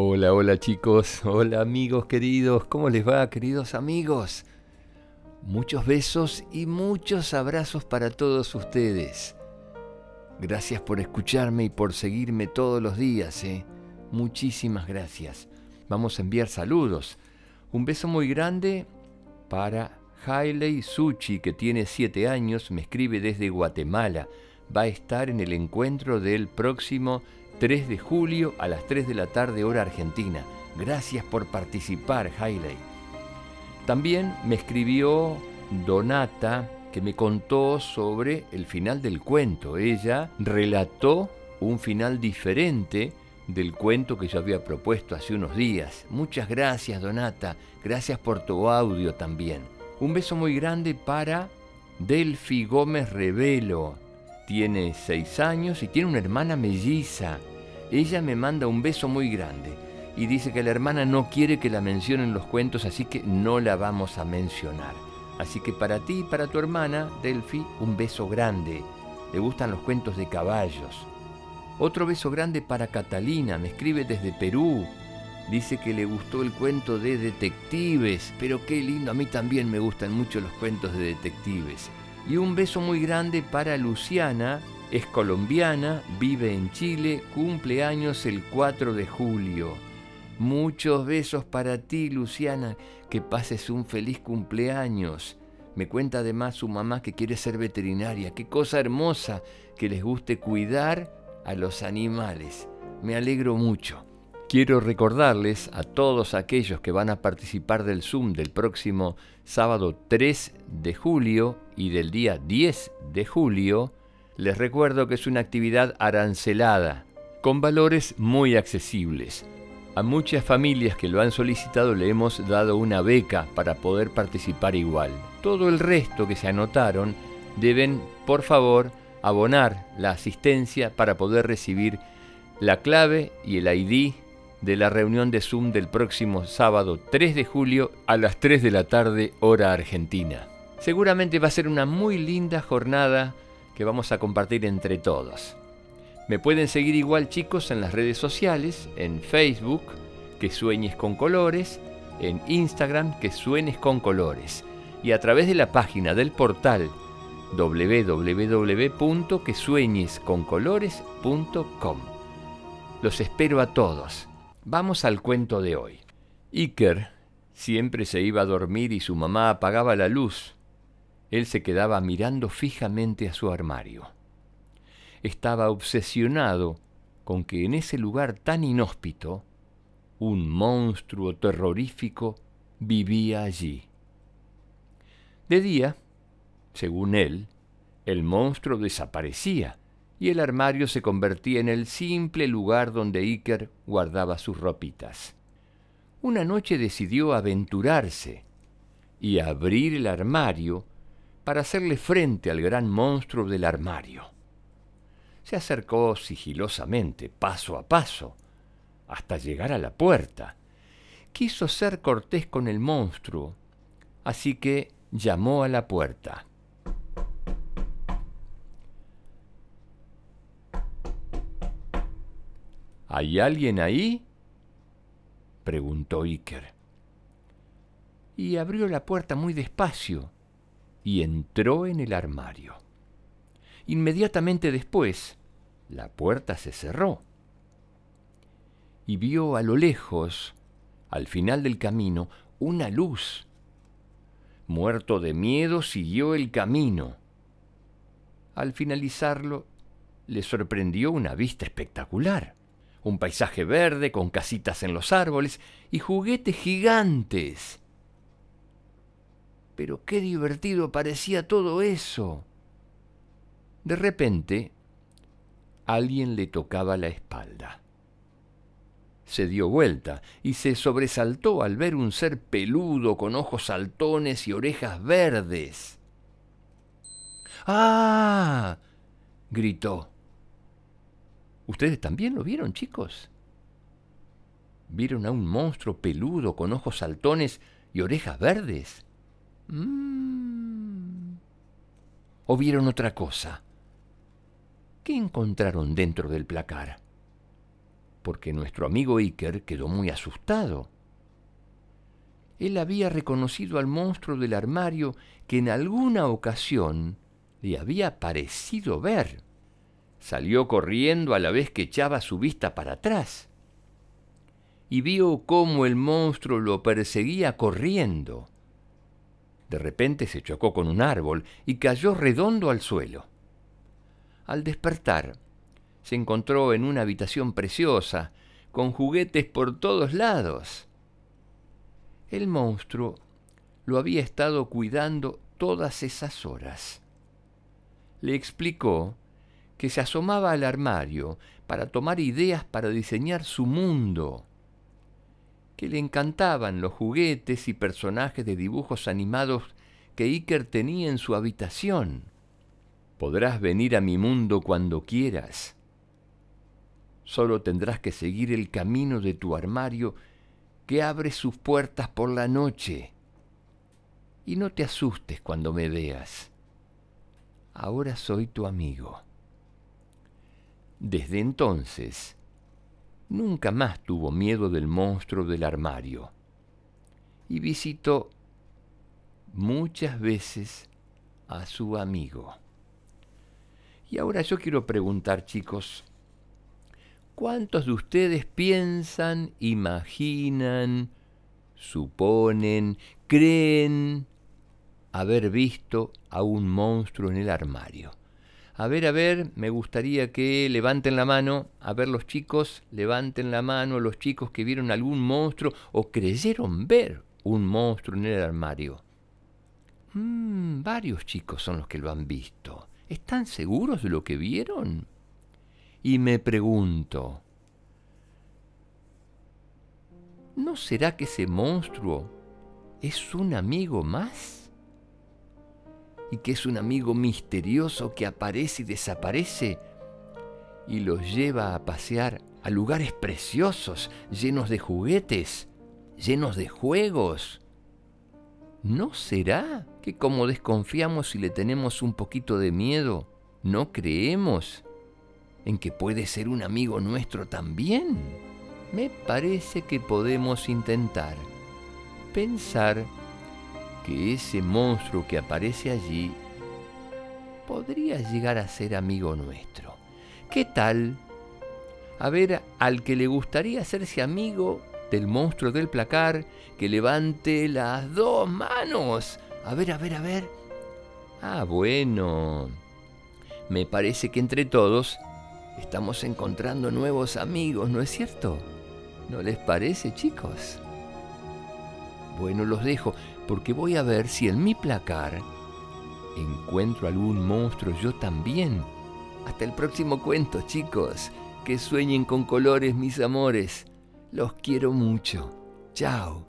Hola, hola chicos, hola amigos queridos, ¿cómo les va queridos amigos? Muchos besos y muchos abrazos para todos ustedes. Gracias por escucharme y por seguirme todos los días, ¿eh? Muchísimas gracias. Vamos a enviar saludos. Un beso muy grande para Hailey Suchi, que tiene 7 años, me escribe desde Guatemala. Va a estar en el encuentro del próximo 3 de julio a las 3 de la tarde hora argentina. Gracias por participar, Hailey. También me escribió Donata, que me contó sobre el final del cuento. Ella relató un final diferente del cuento que yo había propuesto hace unos días. Muchas gracias, Donata. Gracias por tu audio también. Un beso muy grande para Delphi Gómez Revelo. Tiene seis años y tiene una hermana melliza. Ella me manda un beso muy grande y dice que la hermana no quiere que la mencionen los cuentos, así que no la vamos a mencionar. Así que para ti y para tu hermana, Delphi, un beso grande. Le gustan los cuentos de caballos. Otro beso grande para Catalina, me escribe desde Perú. Dice que le gustó el cuento de detectives, pero qué lindo, a mí también me gustan mucho los cuentos de detectives. Y un beso muy grande para Luciana, es colombiana, vive en Chile, cumple años el 4 de julio. Muchos besos para ti, Luciana, que pases un feliz cumpleaños. Me cuenta además su mamá que quiere ser veterinaria. Qué cosa hermosa que les guste cuidar a los animales. Me alegro mucho. Quiero recordarles a todos aquellos que van a participar del Zoom del próximo sábado 3 de julio y del día 10 de julio, les recuerdo que es una actividad arancelada, con valores muy accesibles. A muchas familias que lo han solicitado le hemos dado una beca para poder participar igual. Todo el resto que se anotaron deben, por favor, abonar la asistencia para poder recibir la clave y el ID de la reunión de Zoom del próximo sábado 3 de julio a las 3 de la tarde hora argentina. Seguramente va a ser una muy linda jornada que vamos a compartir entre todos. Me pueden seguir igual chicos en las redes sociales, en Facebook, que sueñes con colores, en Instagram, que suenes con colores, y a través de la página del portal www.quesueñesconcolores.com. Los espero a todos. Vamos al cuento de hoy. Iker siempre se iba a dormir y su mamá apagaba la luz él se quedaba mirando fijamente a su armario. Estaba obsesionado con que en ese lugar tan inhóspito, un monstruo terrorífico vivía allí. De día, según él, el monstruo desaparecía y el armario se convertía en el simple lugar donde Iker guardaba sus ropitas. Una noche decidió aventurarse y abrir el armario para hacerle frente al gran monstruo del armario. Se acercó sigilosamente, paso a paso, hasta llegar a la puerta. Quiso ser cortés con el monstruo, así que llamó a la puerta. ¿Hay alguien ahí? preguntó Iker. Y abrió la puerta muy despacio y entró en el armario. Inmediatamente después, la puerta se cerró y vio a lo lejos, al final del camino, una luz. Muerto de miedo, siguió el camino. Al finalizarlo, le sorprendió una vista espectacular. Un paisaje verde con casitas en los árboles y juguetes gigantes pero qué divertido parecía todo eso. De repente, alguien le tocaba la espalda. Se dio vuelta y se sobresaltó al ver un ser peludo con ojos saltones y orejas verdes. ¡Ah! gritó. ¿Ustedes también lo vieron, chicos? ¿Vieron a un monstruo peludo con ojos saltones y orejas verdes? Mm. ¿O vieron otra cosa? ¿Qué encontraron dentro del placar? porque nuestro amigo Iker quedó muy asustado. Él había reconocido al monstruo del armario que en alguna ocasión le había parecido ver. Salió corriendo a la vez que echaba su vista para atrás y vio cómo el monstruo lo perseguía corriendo. De repente se chocó con un árbol y cayó redondo al suelo. Al despertar, se encontró en una habitación preciosa, con juguetes por todos lados. El monstruo lo había estado cuidando todas esas horas. Le explicó que se asomaba al armario para tomar ideas para diseñar su mundo, que le encantaban los juguetes y personajes de dibujos animados que Iker tenía en su habitación. Podrás venir a mi mundo cuando quieras. Solo tendrás que seguir el camino de tu armario que abre sus puertas por la noche. Y no te asustes cuando me veas. Ahora soy tu amigo. Desde entonces, nunca más tuvo miedo del monstruo del armario y visitó muchas veces a su amigo. Y ahora yo quiero preguntar, chicos, ¿Cuántos de ustedes piensan, imaginan, suponen, creen haber visto a un monstruo en el armario? A ver, a ver, me gustaría que levanten la mano, a ver los chicos, levanten la mano los chicos que vieron algún monstruo o creyeron ver un monstruo en el armario. Mm, varios chicos son los que lo han visto. ¿Están seguros de lo que vieron? y me pregunto, ¿no será que ese monstruo es un amigo más? ¿Y que es un amigo misterioso que aparece y desaparece y los lleva a pasear a lugares preciosos, llenos de juguetes, llenos de juegos? ¿No será que como desconfiamos y le tenemos un poquito de miedo, no creemos en que puede ser un amigo nuestro también? Me parece que podemos intentar pensar que ese monstruo que aparece allí podría llegar a ser amigo nuestro. ¿Qué tal? A ver, al que le gustaría hacerse amigo del monstruo del placar, que levante las dos manos. A ver, a ver, a ver. Ah, bueno. Me parece que entre todos Estamos encontrando nuevos amigos, ¿no es cierto? ¿No les parece, chicos? Bueno, los dejo porque voy a ver si en mi placar encuentro algún monstruo yo también. Hasta el próximo cuento, chicos. Que sueñen con colores, mis amores. Los quiero mucho. Chao.